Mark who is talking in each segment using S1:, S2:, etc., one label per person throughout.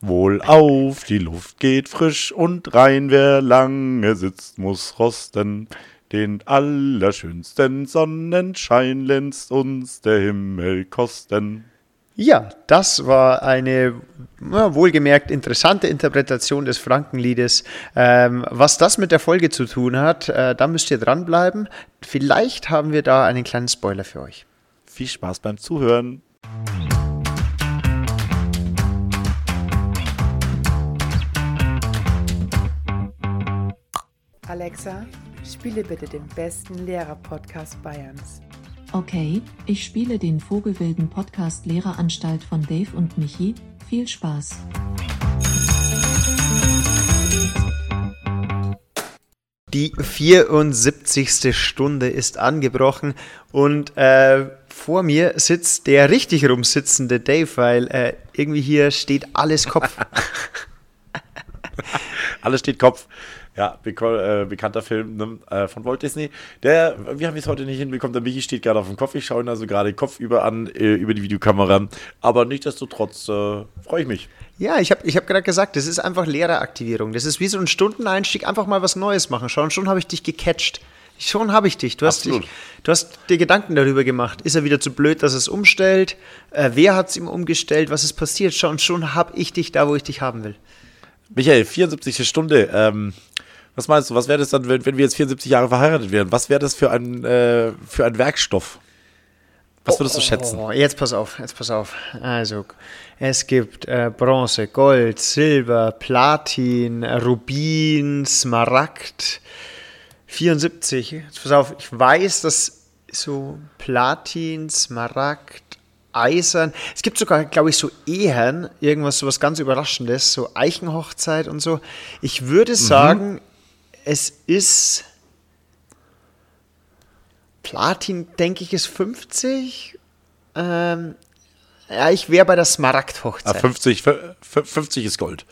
S1: Wohl auf, die Luft geht frisch und rein, wer lange sitzt, muss rosten. Den allerschönsten Sonnenschein lässt uns der Himmel kosten.
S2: Ja, das war eine ja, wohlgemerkt interessante Interpretation des Frankenliedes. Ähm, was das mit der Folge zu tun hat, äh, da müsst ihr dranbleiben. Vielleicht haben wir da einen kleinen Spoiler für euch.
S1: Viel Spaß beim Zuhören.
S3: Alexa, spiele bitte den besten Lehrer-Podcast Bayerns.
S4: Okay, ich spiele den Vogelwilden Podcast Lehreranstalt von Dave und Michi. Viel Spaß.
S2: Die 74. Stunde ist angebrochen und äh, vor mir sitzt der richtig rumsitzende Dave, weil äh, irgendwie hier steht alles Kopf.
S1: alles steht Kopf. Ja, äh, bekannter Film ne, äh, von Walt Disney. Der, wir haben es heute nicht hinbekommen. Der Michi steht gerade auf dem Kopf. Ich schaue ihn also gerade kopfüber an äh, über die Videokamera. Aber nichtsdestotrotz äh, freue ich mich.
S2: Ja, ich habe ich hab gerade gesagt, das ist einfach Lehreraktivierung. Das ist wie so ein Stundeneinstieg, einfach mal was Neues machen. Schon, schon habe ich dich gecatcht. Schon habe ich dich. Du hast, dich, du hast dir Gedanken darüber gemacht. Ist er wieder zu blöd, dass er es umstellt? Äh, wer hat es ihm umgestellt? Was ist passiert? Schon, schon habe ich dich da, wo ich dich haben will.
S1: Michael, 74. Stunde. Ähm, was meinst du, was wäre das dann, wenn, wenn wir jetzt 74 Jahre verheiratet wären? Was wäre das für ein, äh, für ein Werkstoff? Was würdest du schätzen?
S2: Oh, jetzt pass auf, jetzt pass auf. Also, es gibt äh, Bronze, Gold, Silber, Platin, Rubin, Smaragd. 74. Jetzt pass auf, ich weiß, dass so Platin, Smaragd, Eisern. Es gibt sogar, glaube ich, so Ehen, irgendwas, so was ganz Überraschendes, so Eichenhochzeit und so. Ich würde mhm. sagen, es ist Platin, denke ich, ist 50. Ähm, ja, ich wäre bei der Smaragd-Hochzeit.
S1: Ah, 50, 50 ist Gold.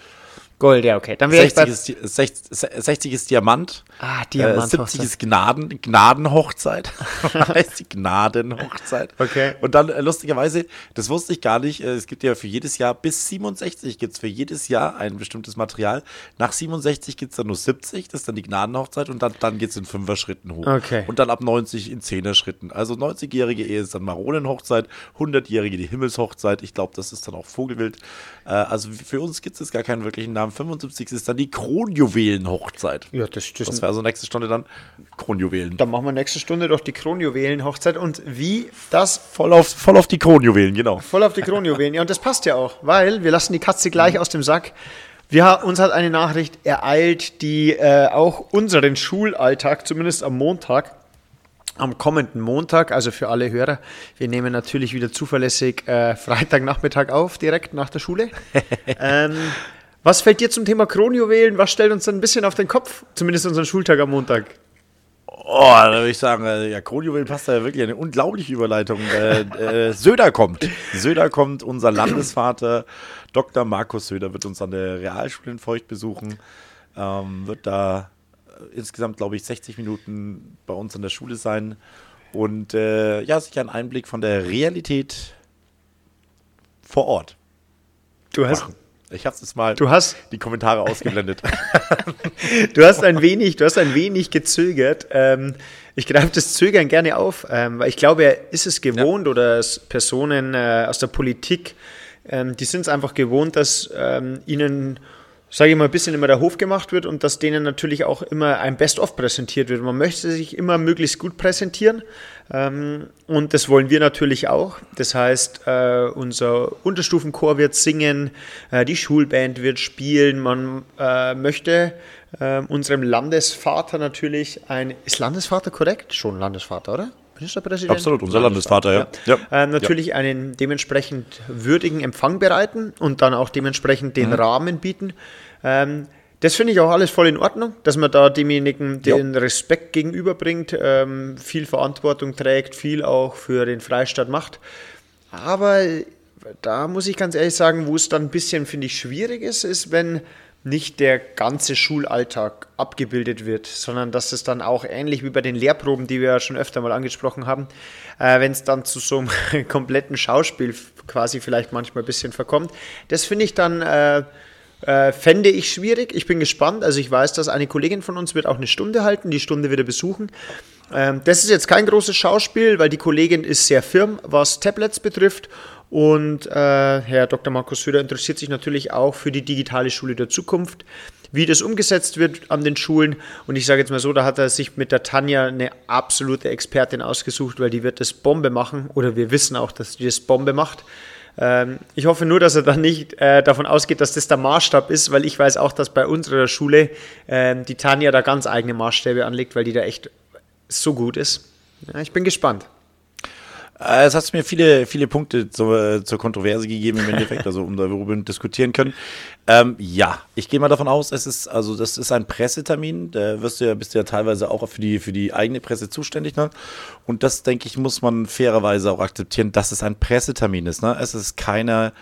S2: Gold, ja, okay.
S1: Dann 60, ist, 60, 60 ist Diamant.
S2: Ah, Diamant.
S1: Äh, 70 ist Gnaden, Gnadenhochzeit. heißt die Gnadenhochzeit.
S2: Okay.
S1: Und dann, äh, lustigerweise, das wusste ich gar nicht, äh, es gibt ja für jedes Jahr, bis 67 gibt es für jedes Jahr ein bestimmtes Material. Nach 67 gibt es dann nur 70, das ist dann die Gnadenhochzeit und dann, dann geht es in Fünfer-Schritten hoch.
S2: Okay.
S1: Und dann ab 90 in Zehner-Schritten. Also 90-jährige Ehe ist dann Maronenhochzeit, 100-jährige die Himmelshochzeit. Ich glaube, das ist dann auch Vogelwild. Äh, also für uns gibt es gar keinen wirklichen Namen. 75 ist dann die Kronjuwelenhochzeit.
S2: Ja, das, das,
S1: das wäre also nächste Stunde dann Kronjuwelen.
S2: Dann machen wir nächste Stunde doch die Kronjuwelenhochzeit und wie das.
S1: Voll auf, voll auf die Kronjuwelen, genau.
S2: Voll auf die Kronjuwelen. Ja, und das passt ja auch, weil wir lassen die Katze gleich aus dem Sack. Wir, uns hat eine Nachricht ereilt, die äh, auch unseren Schulalltag, zumindest am Montag, am kommenden Montag, also für alle Hörer, wir nehmen natürlich wieder zuverlässig äh, Freitagnachmittag auf, direkt nach der Schule. ähm, was fällt dir zum Thema Kronjuwelen? Was stellt uns dann ein bisschen auf den Kopf? Zumindest unseren Schultag am Montag.
S1: Oh, da würde ich sagen, äh, ja, Kronjuwelen passt da ja wirklich eine unglaubliche Überleitung. Äh, äh, Söder kommt. Söder kommt, unser Landesvater, Dr. Markus Söder, wird uns an der Realschule in Feucht besuchen. Ähm, wird da äh, insgesamt, glaube ich, 60 Minuten bei uns an der Schule sein. Und äh, ja, sich einen Einblick von der Realität vor Ort.
S2: Du hast, machen.
S1: Ich habe es mal
S2: du hast,
S1: die Kommentare ausgeblendet.
S2: du hast ein wenig, du hast ein wenig gezögert. Ähm, ich greife das Zögern gerne auf, ähm, weil ich glaube, er ist es gewohnt ja. oder Personen äh, aus der Politik, ähm, die sind es einfach gewohnt, dass ähm, ihnen sage ich mal, ein bisschen immer der Hof gemacht wird und dass denen natürlich auch immer ein Best-of präsentiert wird. Man möchte sich immer möglichst gut präsentieren ähm, und das wollen wir natürlich auch. Das heißt, äh, unser Unterstufenchor wird singen, äh, die Schulband wird spielen, man äh, möchte unserem Landesvater natürlich ein, ist Landesvater korrekt? Schon Landesvater, oder?
S1: Ministerpräsident? Absolut, unser Landesvater, ja. ja.
S2: ja. Ähm, natürlich ja. einen dementsprechend würdigen Empfang bereiten und dann auch dementsprechend den mhm. Rahmen bieten. Ähm, das finde ich auch alles voll in Ordnung, dass man da demjenigen den ja. Respekt gegenüberbringt, ähm, viel Verantwortung trägt, viel auch für den Freistaat macht. Aber da muss ich ganz ehrlich sagen, wo es dann ein bisschen, finde ich, schwierig ist, ist, wenn nicht der ganze Schulalltag abgebildet wird, sondern dass es dann auch ähnlich wie bei den Lehrproben, die wir ja schon öfter mal angesprochen haben, äh, wenn es dann zu so einem kompletten Schauspiel quasi vielleicht manchmal ein bisschen verkommt. Das finde ich dann, äh, äh, fände ich schwierig. Ich bin gespannt. Also ich weiß, dass eine Kollegin von uns wird auch eine Stunde halten, die Stunde wieder besuchen. Ähm, das ist jetzt kein großes Schauspiel, weil die Kollegin ist sehr firm, was Tablets betrifft. Und äh, Herr Dr. Markus Söder interessiert sich natürlich auch für die digitale Schule der Zukunft wie das umgesetzt wird an den Schulen. Und ich sage jetzt mal so, da hat er sich mit der Tanja eine absolute Expertin ausgesucht, weil die wird das Bombe machen. Oder wir wissen auch, dass die das Bombe macht. Ähm, ich hoffe nur, dass er dann nicht äh, davon ausgeht, dass das der Maßstab ist, weil ich weiß auch, dass bei unserer Schule äh, die Tanja da ganz eigene Maßstäbe anlegt, weil die da echt so gut ist. Ja, ich bin gespannt.
S1: Äh, es hat mir viele, viele Punkte zur, zur Kontroverse gegeben im Endeffekt, also um darüber wir diskutieren können. Ähm, ja, ich gehe mal davon aus, es ist, also das ist ein Pressetermin, da wirst du ja, bist du ja teilweise auch für die, für die eigene Presse zuständig, ne? Und das, denke ich, muss man fairerweise auch akzeptieren, dass es ein Pressetermin ist, ne? Es ist keiner,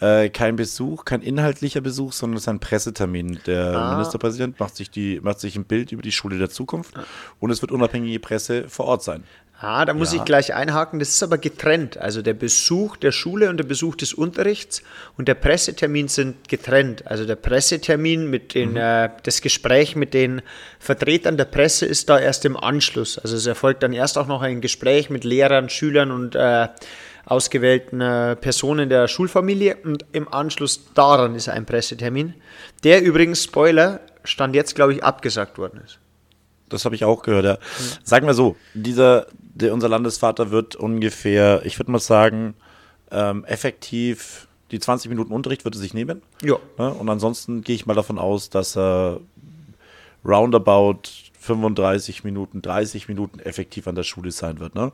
S1: äh, kein Besuch, kein inhaltlicher Besuch, sondern es ist ein Pressetermin. Der ah. Ministerpräsident macht sich, die, macht sich ein Bild über die Schule der Zukunft und es wird unabhängige Presse vor Ort sein.
S2: Ah, da muss ja. ich gleich einhaken. Das ist aber getrennt. Also der Besuch der Schule und der Besuch des Unterrichts und der Pressetermin sind getrennt. Also der Pressetermin mit den, mhm. äh, das Gespräch mit den Vertretern der Presse ist da erst im Anschluss. Also es erfolgt dann erst auch noch ein Gespräch mit Lehrern, Schülern und äh, ausgewählten äh, Personen der Schulfamilie und im Anschluss daran ist ein Pressetermin, der übrigens, Spoiler, stand jetzt, glaube ich, abgesagt worden ist.
S1: Das habe ich auch gehört, ja. Mhm. Sagen wir so, dieser, der, unser Landesvater wird ungefähr, ich würde mal sagen, ähm, effektiv die 20 Minuten Unterricht wird er sich nehmen.
S2: Ja.
S1: Ne? Und ansonsten gehe ich mal davon aus, dass er roundabout 35 Minuten, 30 Minuten effektiv an der Schule sein wird. Ne?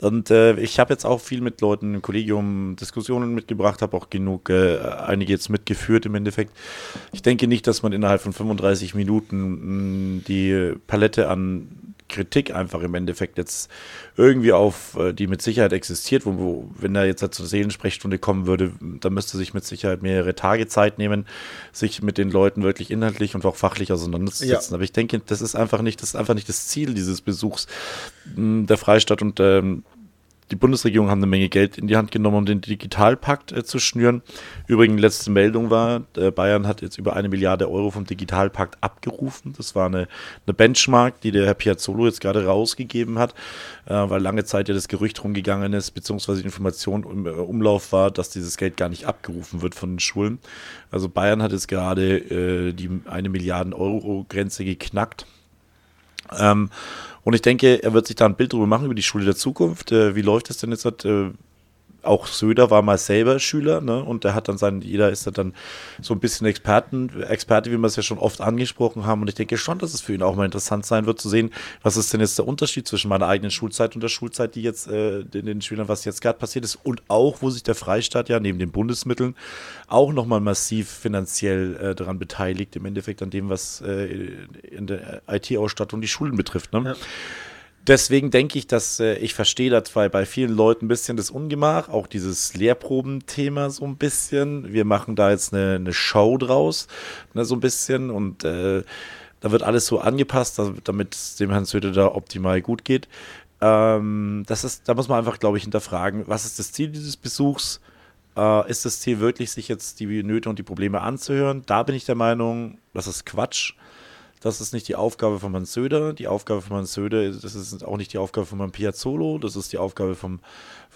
S1: Und äh, ich habe jetzt auch viel mit Leuten im Kollegium Diskussionen mitgebracht, habe auch genug, äh, einige jetzt mitgeführt im Endeffekt. Ich denke nicht, dass man innerhalb von 35 Minuten mh, die Palette an Kritik einfach im Endeffekt jetzt irgendwie auf, äh, die mit Sicherheit existiert, wo, wo wenn er jetzt zur Seelensprechstunde kommen würde, dann müsste sich mit Sicherheit mehrere Tage Zeit nehmen, sich mit den Leuten wirklich inhaltlich und auch fachlich auseinanderzusetzen. Ja. Aber ich denke, das ist einfach nicht, das ist einfach nicht das Ziel dieses Besuchs der Freistadt und ähm, die Bundesregierung haben eine Menge Geld in die Hand genommen, um den Digitalpakt äh, zu schnüren. Übrigens, letzte Meldung war, äh, Bayern hat jetzt über eine Milliarde Euro vom Digitalpakt abgerufen. Das war eine, eine Benchmark, die der Herr Piazzolo jetzt gerade rausgegeben hat, äh, weil lange Zeit ja das Gerücht rumgegangen ist, beziehungsweise die Information im äh, Umlauf war, dass dieses Geld gar nicht abgerufen wird von den Schulen. Also Bayern hat jetzt gerade äh, die eine Milliarden Euro Grenze geknackt. Ähm, und ich denke, er wird sich da ein Bild drüber machen, über die Schule der Zukunft. Äh, wie läuft es denn jetzt? Äh, auch Söder war mal selber Schüler, ne? Und der hat dann sein, jeder ist dann so ein bisschen Experten, Experte, wie wir es ja schon oft angesprochen haben. Und ich denke schon, dass es für ihn auch mal interessant sein wird zu sehen, was ist denn jetzt der Unterschied zwischen meiner eigenen Schulzeit und der Schulzeit, die jetzt äh, den, den Schülern, was jetzt gerade passiert ist, und auch, wo sich der Freistaat ja neben den Bundesmitteln auch nochmal massiv finanziell äh, daran beteiligt, im Endeffekt an dem, was äh, in der IT-Ausstattung die Schulen betrifft. Ne? Ja deswegen denke ich, dass äh, ich verstehe da zwar bei vielen Leuten ein bisschen das Ungemach, auch dieses Lehrprobenthema so ein bisschen. Wir machen da jetzt eine, eine Show draus, ne, so ein bisschen und äh, da wird alles so angepasst, damit es dem Herrn Söder da optimal gut geht. Ähm, das ist, da muss man einfach, glaube ich, hinterfragen, was ist das Ziel dieses Besuchs? Äh, ist das Ziel wirklich, sich jetzt die Nöte und die Probleme anzuhören? Da bin ich der Meinung, das ist Quatsch. Das ist nicht die Aufgabe von Herrn Söder. Die Aufgabe von Herrn Söder, das ist auch nicht die Aufgabe von Herrn Piazzolo. Das ist die Aufgabe vom,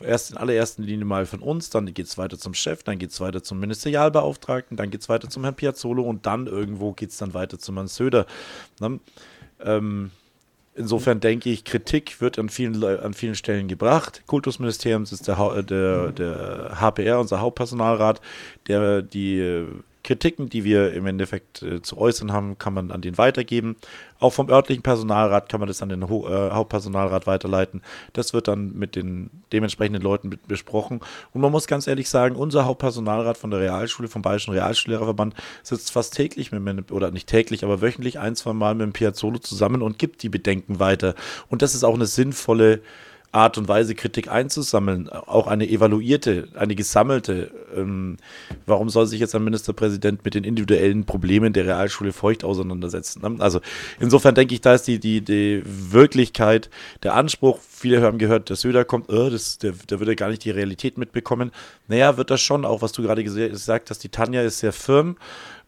S1: erst in allererster Linie mal von uns. Dann geht es weiter zum Chef, dann geht es weiter zum Ministerialbeauftragten, dann geht es weiter zum Herrn Piazzolo und dann irgendwo geht es dann weiter zum Herrn Söder. Ne? Ähm, Insofern denke ich, Kritik wird an vielen, an vielen Stellen gebracht. Kultusministeriums ist der, der, der HPR, unser Hauptpersonalrat, der die Kritiken, die wir im Endeffekt äh, zu äußern haben, kann man an den weitergeben. Auch vom örtlichen Personalrat kann man das an den Ho äh, Hauptpersonalrat weiterleiten. Das wird dann mit den dementsprechenden Leuten besprochen. Und man muss ganz ehrlich sagen, unser Hauptpersonalrat von der Realschule, vom Bayerischen Realschullehrerverband, sitzt fast täglich mit, oder nicht täglich, aber wöchentlich ein, zwei Mal mit dem Piazzolo zusammen und gibt die Bedenken weiter. Und das ist auch eine sinnvolle Art und Weise, Kritik einzusammeln, auch eine evaluierte, eine gesammelte. Ähm, warum soll sich jetzt ein Ministerpräsident mit den individuellen Problemen der Realschule Feucht auseinandersetzen? Ne? Also insofern denke ich, da ist die, die, die Wirklichkeit, der Anspruch, viele haben gehört, der Söder kommt, oh, das, der, der würde gar nicht die Realität mitbekommen. Naja, wird das schon, auch was du gerade gesagt hast, die Tanja ist sehr firm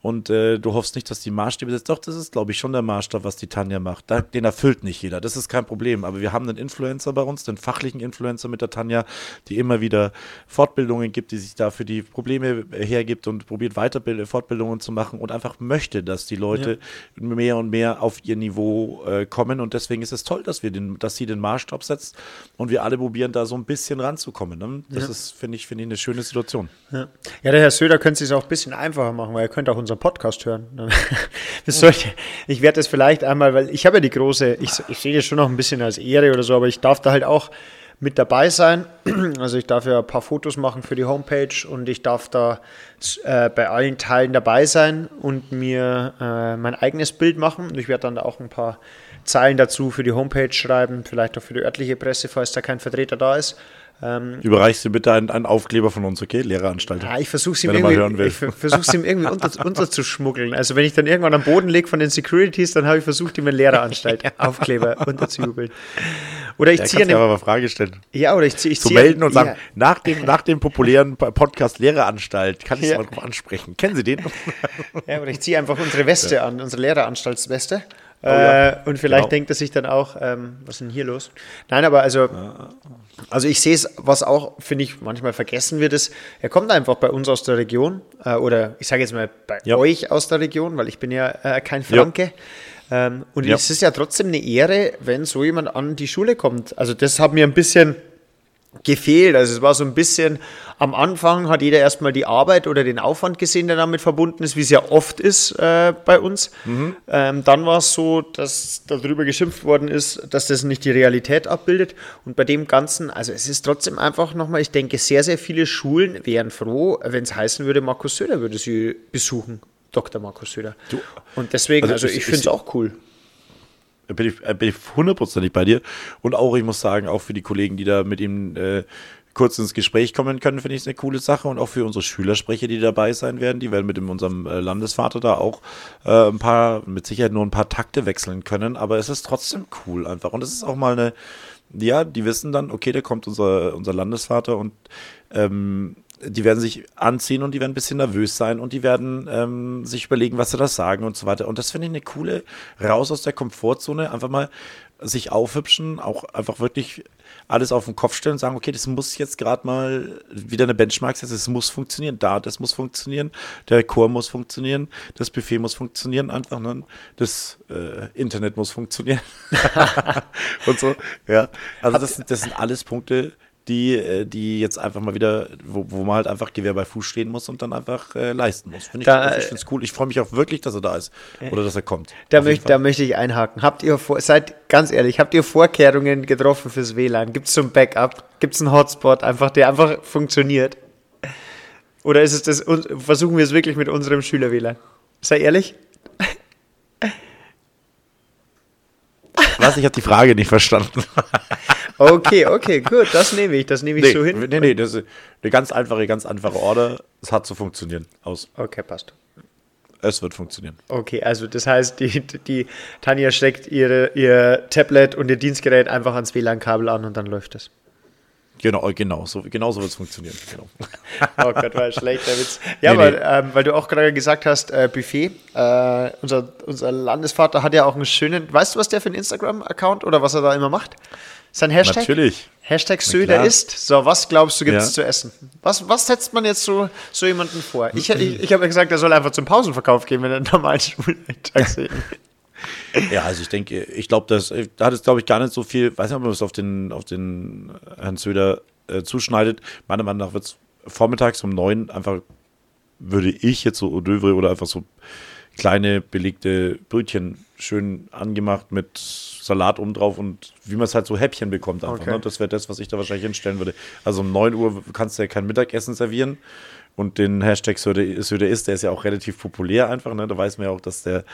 S1: und äh, du hoffst nicht, dass die Maßstäbe setzt. Doch, das ist, glaube ich, schon der Maßstab, was die Tanja macht. Da, den erfüllt nicht jeder. Das ist kein Problem. Aber wir haben einen Influencer bei uns, den fachlichen Influencer mit der Tanja, die immer wieder Fortbildungen gibt, die sich da für die Probleme hergibt und probiert Weiterbild Fortbildungen zu machen und einfach möchte, dass die Leute ja. mehr und mehr auf ihr Niveau äh, kommen. Und deswegen ist es toll, dass wir den, dass sie den Maßstab setzt und wir alle probieren, da so ein bisschen ranzukommen. Ne? Das ja. ist, finde ich, finde ich, eine schöne Situation.
S2: Ja. ja, der Herr Söder könnte es sich auch ein bisschen einfacher machen, weil er könnte auch unser unseren Podcast hören. ich werde das vielleicht einmal, weil ich habe ja die große, ich, ich sehe das schon noch ein bisschen als Ehre oder so, aber ich darf da halt auch mit dabei sein. Also ich darf ja ein paar Fotos machen für die Homepage und ich darf da äh, bei allen Teilen dabei sein und mir äh, mein eigenes Bild machen. Und ich werde dann auch ein paar Zeilen dazu für die Homepage schreiben, vielleicht auch für die örtliche Presse, falls da kein Vertreter da ist.
S1: Ähm, Überreichst du bitte einen, einen, Aufkleber von uns, okay? Lehreranstalt.
S2: Ja, ich versuche es ihm, ihm irgendwie unter, unterzuschmuggeln. Also wenn ich dann irgendwann am Boden lege von den Securities, dann habe ich versucht, ihm einen Lehreranstalt-Aufkleber unterzujubeln. Oder ich ziehe
S1: ja, aber mal Frage stellen.
S2: Ja, oder ich ziehe. Ich
S1: Zu melden und sagen, ja. nach, dem, nach dem populären Podcast Lehreranstalt kann ich ja. mal ansprechen. Kennen Sie den?
S2: ja, oder ich ziehe einfach unsere Weste an, unsere Lehreranstaltsweste. Oh, äh, und vielleicht genau. denkt er sich dann auch, ähm, was ist denn hier los? Nein, aber also, also ich sehe es, was auch, finde ich, manchmal vergessen wird, ist, er kommt einfach bei uns aus der Region äh, oder ich sage jetzt mal bei ja. euch aus der Region, weil ich bin ja äh, kein Franke. Ja. Ähm, und es ist ja trotzdem eine Ehre, wenn so jemand an die Schule kommt. Also das hat mir ein bisschen gefehlt. Also es war so ein bisschen, am Anfang hat jeder erstmal die Arbeit oder den Aufwand gesehen, der damit verbunden ist, wie es ja oft ist äh, bei uns. Mhm. Ähm, dann war es so, dass darüber geschimpft worden ist, dass das nicht die Realität abbildet. Und bei dem Ganzen, also es ist trotzdem einfach nochmal, ich denke, sehr, sehr viele Schulen wären froh, wenn es heißen würde, Markus Söder würde sie besuchen. Dr. Markus Söder. Du, Und deswegen, also, also ich, ich finde es auch cool
S1: bin ich, bin ich hundertprozentig bei dir. Und auch, ich muss sagen, auch für die Kollegen, die da mit ihm äh, kurz ins Gespräch kommen können, finde ich es eine coole Sache. Und auch für unsere Schülersprecher, die dabei sein werden, die werden mit dem, unserem äh, Landesvater da auch äh, ein paar, mit Sicherheit nur ein paar Takte wechseln können. Aber es ist trotzdem cool einfach. Und es ist auch mal eine, ja, die wissen dann, okay, da kommt unser, unser Landesvater und ähm, die werden sich anziehen und die werden ein bisschen nervös sein und die werden ähm, sich überlegen, was sie da sagen und so weiter. Und das finde ich eine coole, raus aus der Komfortzone, einfach mal sich aufhübschen, auch einfach wirklich alles auf den Kopf stellen und sagen, okay, das muss jetzt gerade mal wieder eine Benchmark sein, es muss funktionieren, da, das muss funktionieren, der Chor muss funktionieren, das Buffet muss funktionieren, einfach, ne? das äh, Internet muss funktionieren und so, ja. Also das, das sind alles Punkte, die, äh, die jetzt einfach mal wieder, wo, wo man halt einfach Gewehr bei Fuß stehen muss und dann einfach äh, leisten muss. Find ich da, ich finde es cool. Ich freue mich auch wirklich, dass er da ist oder dass er kommt.
S2: Da, möcht, da möchte ich einhaken. Habt ihr vor, seid ganz ehrlich, habt ihr Vorkehrungen getroffen fürs WLAN? Gibt es so ein Backup? Gibt es einen Hotspot, einfach, der einfach funktioniert? Oder ist es das, versuchen wir es wirklich mit unserem Schüler-WLAN? Sei ehrlich.
S1: Was? Ich habe die Frage nicht verstanden.
S2: Okay, okay, gut, das nehme ich, das nehme ich
S1: nee,
S2: so hin.
S1: Nee, nee, das ist eine ganz einfache, ganz einfache Order. Es hat zu funktionieren. Aus.
S2: Okay, passt.
S1: Es wird funktionieren.
S2: Okay, also das heißt, die, die Tanja steckt ihre, ihr Tablet und ihr Dienstgerät einfach ans WLAN-Kabel an und dann läuft es.
S1: Genau, genau so, genau so wird es funktionieren. Genau.
S2: oh Gott, war ein schlechter Witz. Ja, nee, weil, nee. Ähm, weil du auch gerade gesagt hast, äh, Buffet. Äh, unser, unser Landesvater hat ja auch einen schönen, weißt du, was der für einen Instagram-Account oder was er da immer macht? Sein Hashtag?
S1: Natürlich.
S2: Hashtag Söder ist. So, was glaubst du, gibt es ja. zu essen? Was, was setzt man jetzt so, so jemanden vor? Ich, ich, ich habe ja gesagt, er soll einfach zum Pausenverkauf gehen, wenn er einen normalen Schultag sieht.
S1: Ja, also ich denke, ich glaube, das da hat es, glaube ich, gar nicht so viel, weiß nicht, ob man es auf den, auf den Herrn Söder äh, zuschneidet. Meiner Meinung nach wird es vormittags um neun einfach, würde ich jetzt so Odövre oder einfach so kleine belegte Brötchen schön angemacht mit Salat oben drauf und wie man es halt so Häppchen bekommt einfach. Okay. Ne? Das wäre das, was ich da wahrscheinlich hinstellen würde. Also um 9 Uhr kannst du ja kein Mittagessen servieren und den Hashtag Söder ist, der ist ja auch relativ populär einfach. Ne? Da weiß man ja auch, dass der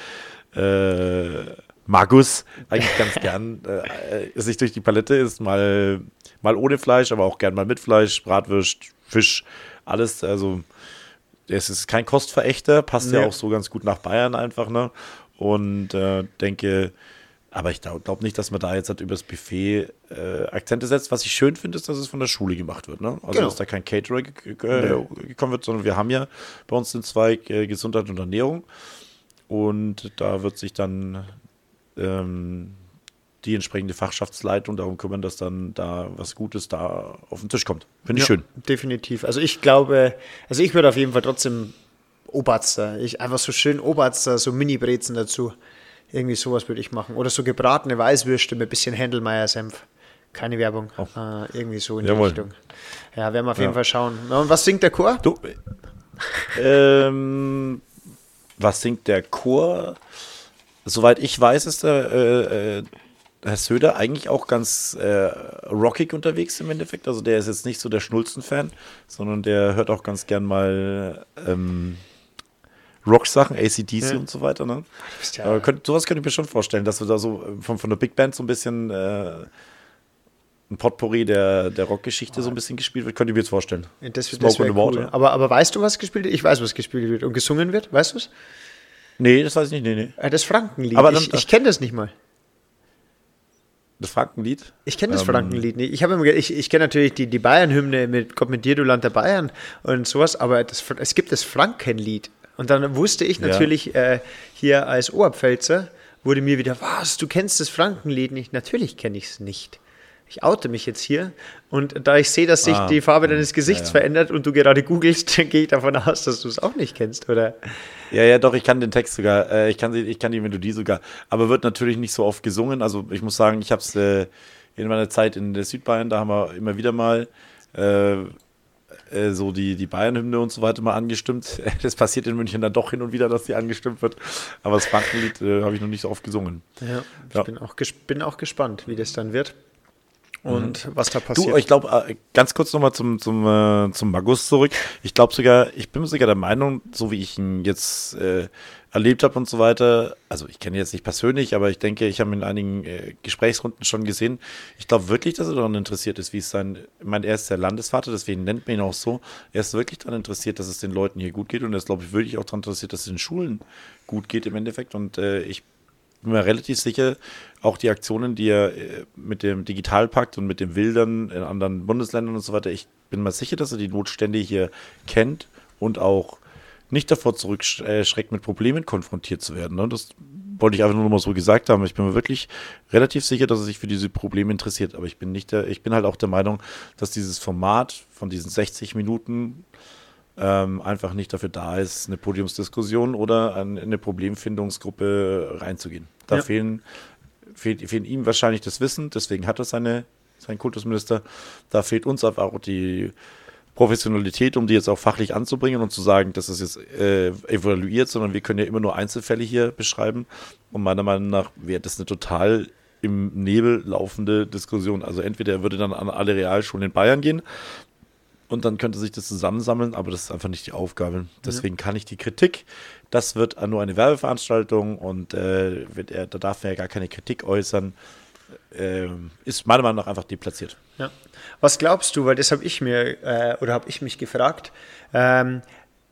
S1: äh, Magus eigentlich ganz gern äh, sich durch die Palette ist, mal, mal ohne Fleisch, aber auch gern mal mit Fleisch, Bratwurst, Fisch, alles. Also es ist kein Kostverächter, passt
S2: Nee.
S1: ja auch so ganz gut nach Bayern einfach, ne? Und äh, denke, aber ich glaube glaub nicht, dass man da jetzt halt übers Buffet äh, Akzente setzt. Was ich schön finde, ist, dass es von der Schule gemacht wird. Ne? Also,
S2: Genau.
S1: dass da kein Caterer ge ge gekommen wird, sondern wir haben ja bei uns den Zweig äh, Gesundheit und Ernährung. Und da wird sich dann ähm, die entsprechende Fachschaftsleitung darum kümmern, dass dann da was Gutes da auf den Tisch kommt. Finde ich
S2: Ja,
S1: schön.
S2: Definitiv. Also ich glaube, also ich würde auf jeden Fall trotzdem Oberster. Ich einfach so schön Oberster, so Mini-Brezen dazu. Irgendwie sowas würde ich machen. Oder so gebratene Weißwürste mit bisschen Händelmeier-Senf. Keine Werbung. Äh, irgendwie so in
S1: Jawohl.
S2: die Richtung. Ja, werden wir auf
S1: Ja.
S2: jeden Fall schauen. Und was singt der Chor?
S1: Du, ähm, was singt der Chor? Soweit ich weiß, ist der äh, äh, Herr Söder eigentlich auch ganz äh, rockig unterwegs im Endeffekt. Also der ist jetzt nicht so der Schnulzen-Fan, sondern der hört auch ganz gern mal ähm, Rock-Sachen, ACDC
S2: Ja.
S1: und so weiter. Ne?
S2: ja-
S1: Aber könnt, sowas könnte ich mir schon vorstellen, dass wir da so äh, von, von der Big Band so ein bisschen äh, ein Potpourri der, der Rockgeschichte so ein bisschen gespielt wird. Könnte ich mir jetzt vorstellen.
S2: Das,
S1: Smoke
S2: das
S1: on the
S2: cool. Aber, aber weißt du, was gespielt wird? Ich weiß, was gespielt wird und gesungen wird. Weißt du es?
S1: Nee, das weiß ich nicht. Nee, nee.
S2: Äh, Das Frankenlied.
S1: Aber dann-
S2: ich ich kenne das nicht mal.
S1: Das Frankenlied?
S2: Ich kenne das
S1: Ähm,
S2: Frankenlied nicht. Ich, immer ich, ich kenne natürlich die, die Bayern-Hymne mit Gott mit dir, du Land der Bayern und sowas, aber das, es gibt das Frankenlied. Und dann wusste ich
S1: Ja.
S2: natürlich äh, hier als Oberpfälzer, wurde mir wieder, was, du kennst das Frankenlied nicht? Natürlich kenne ich es nicht. Ich oute mich jetzt hier und da ich sehe, dass sich
S1: Ah,
S2: die Farbe deines Gesichts
S1: ja, ja.
S2: verändert und du gerade googelst, dann gehe ich davon aus, dass du es auch nicht kennst, oder?
S1: Ja, ja, doch, ich kann den Text sogar, äh, ich, kann, ich kann die Melodie sogar, aber wird natürlich nicht so oft gesungen. Also ich muss sagen, ich habe es äh, in meiner Zeit in der Südbayern, da haben wir immer wieder mal äh, äh, so die, die Bayern-Hymne und so weiter mal angestimmt. Das passiert in München dann doch hin und wieder, dass die angestimmt wird. Aber das Frankenlied äh, habe ich noch nicht so oft gesungen.
S2: Ja, ich
S1: Ja.
S2: Bin, auch bin auch gespannt, wie das dann wird und was da
S1: Du,
S2: passiert.
S1: ich glaube, äh, ganz kurz nochmal zum, zum, äh, zum Magus zurück. Ich glaube sogar, ich bin sogar der Meinung, so wie ich ihn jetzt äh, erlebt habe und so weiter, also ich kenne ihn jetzt nicht persönlich, aber ich denke, ich habe ihn in einigen äh, Gesprächsrunden schon gesehen. Ich glaube wirklich, dass er daran interessiert ist, wie es sein, ich meine, er ist der Landesvater, deswegen nennt man ihn auch so. Er ist wirklich daran interessiert, dass es den Leuten hier gut geht und er ist, glaube ich, wirklich auch daran interessiert, dass es den Schulen gut geht im Endeffekt und äh, ich bin mir relativ sicher, auch die Aktionen, die er äh, mit dem Digitalpakt und mit den Wildern in anderen Bundesländern und so weiter, ich bin mir sicher, dass er die Notstände hier kennt und auch nicht davor zurückschreckt, mit Problemen konfrontiert zu werden. Ne? Das wollte ich einfach nur noch mal so gesagt haben. Ich bin mir wirklich relativ sicher, dass er sich für diese Probleme interessiert. Aber ich bin nicht der, ich bin halt auch der Meinung, dass dieses Format von diesen 60 Minuten ähm, einfach nicht dafür da ist, eine Podiumsdiskussion oder an eine Problemfindungsgruppe reinzugehen. Da
S2: Ja.
S1: fehlen, fehlt, fehlt ihm wahrscheinlich das Wissen, deswegen hat er seine, seinen Kultusminister. Da fehlt uns einfach auch die Professionalität, um die jetzt auch fachlich anzubringen und zu sagen, das ist jetzt äh, evaluiert, sondern wir können ja immer nur Einzelfälle hier beschreiben. Und meiner Meinung nach wäre das eine total im Nebel laufende Diskussion. Also entweder er würde dann an alle Realschulen in Bayern gehen und dann könnte sich das zusammensammeln, aber das ist einfach nicht die Aufgabe. Deswegen kann ich die Kritik, das wird nur eine Werbeveranstaltung und äh, wird er, da darf er ja gar keine Kritik äußern, äh, ist meiner Meinung nach einfach deplatziert.
S2: Ja. Was glaubst du, weil das habe ich mir äh, oder habe ich mich gefragt, ähm,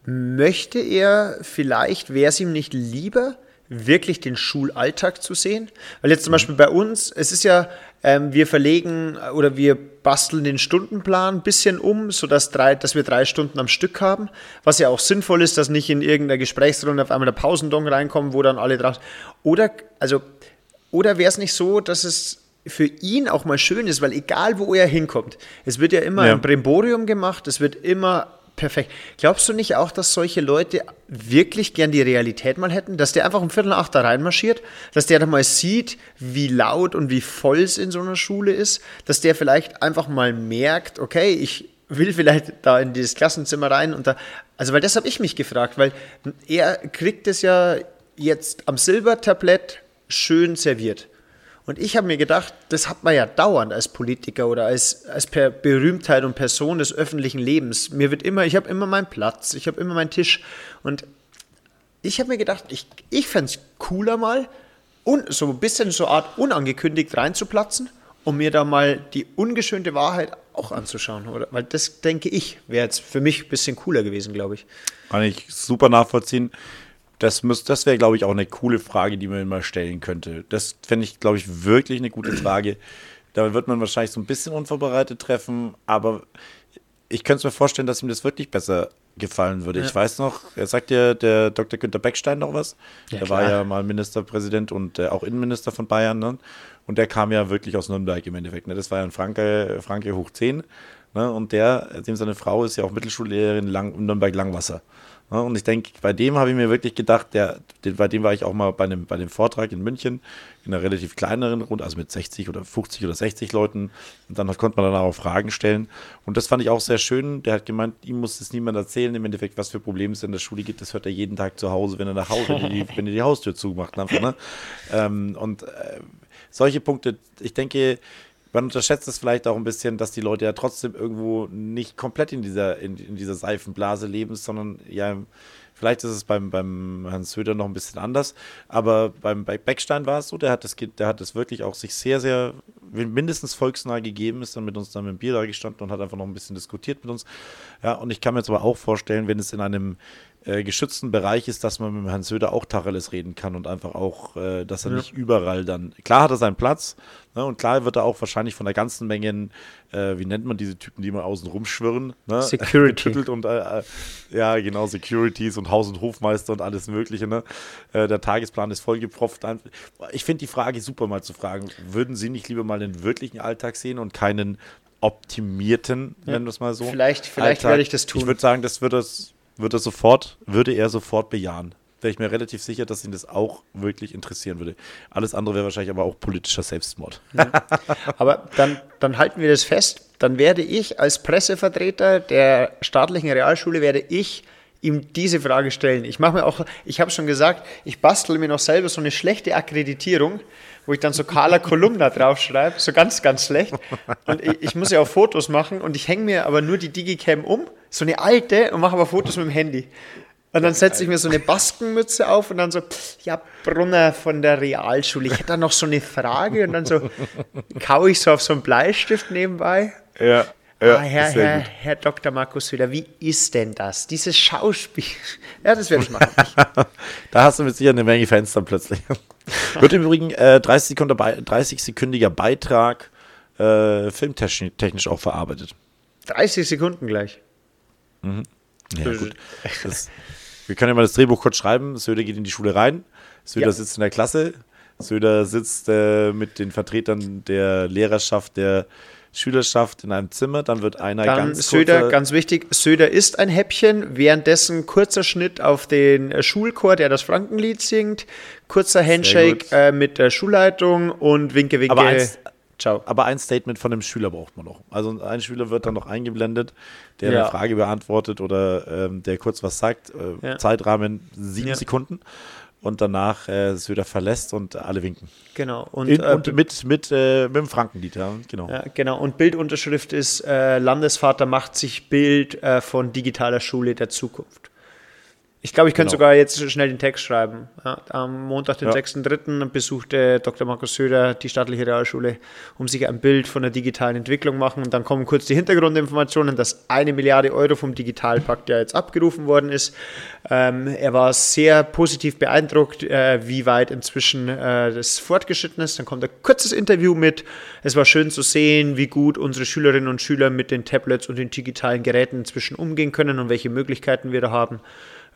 S2: möchte er vielleicht, wäre es ihm nicht lieber, wirklich den Schulalltag zu sehen? Weil jetzt zum Beispiel bei uns, es ist ja, ähm, wir verlegen oder wir basteln den Stundenplan ein bisschen um, sodass drei, dass wir drei Stunden am Stück haben, was ja auch sinnvoll ist, dass nicht in irgendeiner Gesprächsrunde auf einmal der Pausendong reinkommt, wo dann alle drauf. Oder, also, oder wäre es nicht so, dass es für ihn auch mal schön ist, weil egal wo er hinkommt, es wird ja immer
S1: Ja.
S2: ein Brimborium gemacht, es wird immer perfekt. Glaubst du nicht auch, dass solche Leute wirklich gern die Realität mal hätten, dass der einfach um Viertel nach acht da reinmarschiert, dass der dann mal sieht, wie laut und wie voll es in so einer Schule ist, dass der vielleicht einfach mal merkt, okay, ich will vielleicht da in dieses Klassenzimmer rein und da, also weil das habe ich mich gefragt, weil er kriegt es ja jetzt am Silbertablett schön serviert. Und ich habe mir gedacht, das hat man ja dauernd als Politiker oder als, als per Berühmtheit und Person des öffentlichen Lebens. Mir wird immer, ich habe immer meinen Platz, ich habe immer meinen Tisch. Und ich habe mir gedacht, ich, ich fände es cooler mal, un, so ein bisschen so Art unangekündigt reinzuplatzen, um mir da mal die ungeschönte Wahrheit auch anzuschauen. Oder? Weil das, denke ich, wäre jetzt für mich ein bisschen cooler gewesen, glaube ich.
S1: Kann ich super nachvollziehen. Das, das wäre, glaube ich, auch eine coole Frage, die man mal stellen könnte. Das fände ich, glaube ich, wirklich eine gute Frage. Da wird man wahrscheinlich so ein bisschen unvorbereitet treffen, aber ich könnte mir vorstellen, dass ihm das wirklich besser gefallen würde. Ich weiß noch, er sagt dir der Dr. Günter Beckstein noch was? der war
S2: klar.
S1: ja mal Ministerpräsident und äh, auch Innenminister von Bayern. Ne? Und der kam ja wirklich aus Nürnberg im Endeffekt. Ne? Das war ja ein Franke, Franke hoch 10. Ne? Und der, dem seine Frau ist ja auch Mittelschullehrerin Lang, in Nürnberg-Langwasser. Ne? Und ich denke, bei dem habe ich mir wirklich gedacht, der, den, bei dem war ich auch mal bei einem, bei dem Vortrag in München, in einer relativ kleineren Runde, also mit 60 oder 50 oder 60 Leuten. Und dann konnte man dann auch Fragen stellen. Und das fand ich auch sehr schön. Der hat gemeint, ihm muss es niemand erzählen, im Endeffekt, was für Probleme es in der Schule gibt. Das hört er jeden Tag zu Hause, wenn er nach Hause, wenn er die, wenn er die Haustür zumacht. Einfach, ne? ähm, und äh, solche Punkte, ich denke, man unterschätzt es vielleicht auch ein bisschen, dass die Leute ja trotzdem irgendwo nicht komplett in dieser, in, in dieser Seifenblase leben, sondern ja, vielleicht ist es beim, beim Herrn Söder noch ein bisschen anders, aber beim, bei Beckstein war es so, der hat das, der hat das wirklich auch sich sehr, sehr mindestens volksnah gegeben, ist dann mit uns dann mit dem Bier da gestanden und hat einfach noch ein bisschen diskutiert mit uns. Ja, und ich kann mir jetzt aber auch vorstellen, wenn es in einem äh, geschützten Bereich ist, dass man mit Herrn Söder auch Tacheles reden kann und einfach auch, äh, dass er nicht überall dann, klar hat er seinen Platz ne, und klar wird er auch wahrscheinlich von der ganzen Menge, äh, wie nennt man diese Typen, die immer außen rumschwirren? Ne?
S2: Security.
S1: Und, äh, äh, ja genau, Securities und Haus- und Hofmeister und alles mögliche, ne? Äh, der Tagesplan ist vollgepropft. Ich finde die Frage super mal zu fragen, würden Sie nicht lieber mal den wirklichen Alltag sehen und keinen optimierten, nennen wir es mal so.
S2: Vielleicht- vielleicht werde ich das tun.
S1: Ich würde sagen, das würde es, würde er sofort, würde er sofort bejahen. Wäre ich mir relativ sicher, dass ihn das auch wirklich interessieren würde. Alles andere wäre wahrscheinlich aber auch politischer Selbstmord.
S2: Aber dann, dann halten wir das fest. Dann werde ich als Pressevertreter der staatlichen Realschule, werde ich ihm diese Frage stellen. Ich mache mir auch, ich habe schon gesagt, ich bastel mir noch selber so eine schlechte Akkreditierung, wo ich dann so Carla Kolumna draufschreibe, so ganz, ganz schlecht. Und ich, ich muss ja auch Fotos machen und ich hänge mir aber nur die Digicam um, so eine alte, und mache aber Fotos mit dem Handy. Und dann setze ich mir so eine Baskenmütze auf und dann so, ja, Brunner von der Realschule, ich hätte da noch so eine Frage und dann so kaue ich so auf so einen Bleistift nebenbei.
S1: Ja,
S2: ah, Herr, Herr, Herr Dr. Markus Söder, wie ist denn das? Dieses Schauspiel. Ja, das werde ich machen.
S1: Da hast du mit Sicherheit eine Menge Fans dann plötzlich. Wird im Übrigen äh, 30 Sekunden bei, 30-sekündiger Beitrag äh, filmtechnisch technisch auch verarbeitet.
S2: 30 Sekunden gleich.
S1: Ja, gut. Das, wir können ja mal das Drehbuch kurz schreiben. Söder geht in die Schule rein. Söder
S2: Ja.
S1: sitzt in der Klasse. Söder sitzt äh, mit den Vertretern der Lehrerschaft, der Schülerschaft in einem Zimmer. Dann wird einer
S2: Dann
S1: ganz
S2: Söder, ganz wichtig, Söder isst ein Häppchen, währenddessen kurzer Schnitt auf den äh, Schulchor, der das Frankenlied singt, kurzer Handshake äh, mit der Schulleitung und Winke, Winke.
S1: Aber eins-
S2: Ciao.
S1: Aber ein Statement von dem Schüler braucht man noch. Also ein Schüler wird dann noch eingeblendet, der
S2: Ja.
S1: eine Frage beantwortet oder ähm, der kurz was sagt. Äh,
S2: Ja.
S1: Zeitrahmen sieben
S2: Ja.
S1: Sekunden. Und danach äh, Söder verlässt und alle winken.
S2: Genau. Und,
S1: In,
S2: äh,
S1: und mit, mit, äh, mit dem Frankenlied, ja, genau.
S2: Genau. Und Bildunterschrift ist, äh, Landesvater macht sich Bild äh, von digitaler Schule der Zukunft. Ich glaube, ich könnte
S1: Genau.
S2: sogar jetzt schnell den Text schreiben. Ja, am Montag, den
S1: Ja.
S2: 6.3. besuchte Dr. Markus Söder die staatliche Realschule, um sich ein Bild von der digitalen Entwicklung machen. Und dann kommen kurz die Hintergrundinformationen, dass eine Milliarde Euro vom Digitalpakt ja jetzt abgerufen worden ist. Ähm, er war sehr positiv beeindruckt, äh, wie weit inzwischen äh, das fortgeschritten ist. Dann kommt ein kurzes Interview mit. Es war schön zu sehen, wie gut unsere Schülerinnen und Schüler mit den Tablets und den digitalen Geräten inzwischen umgehen können und welche Möglichkeiten wir da haben.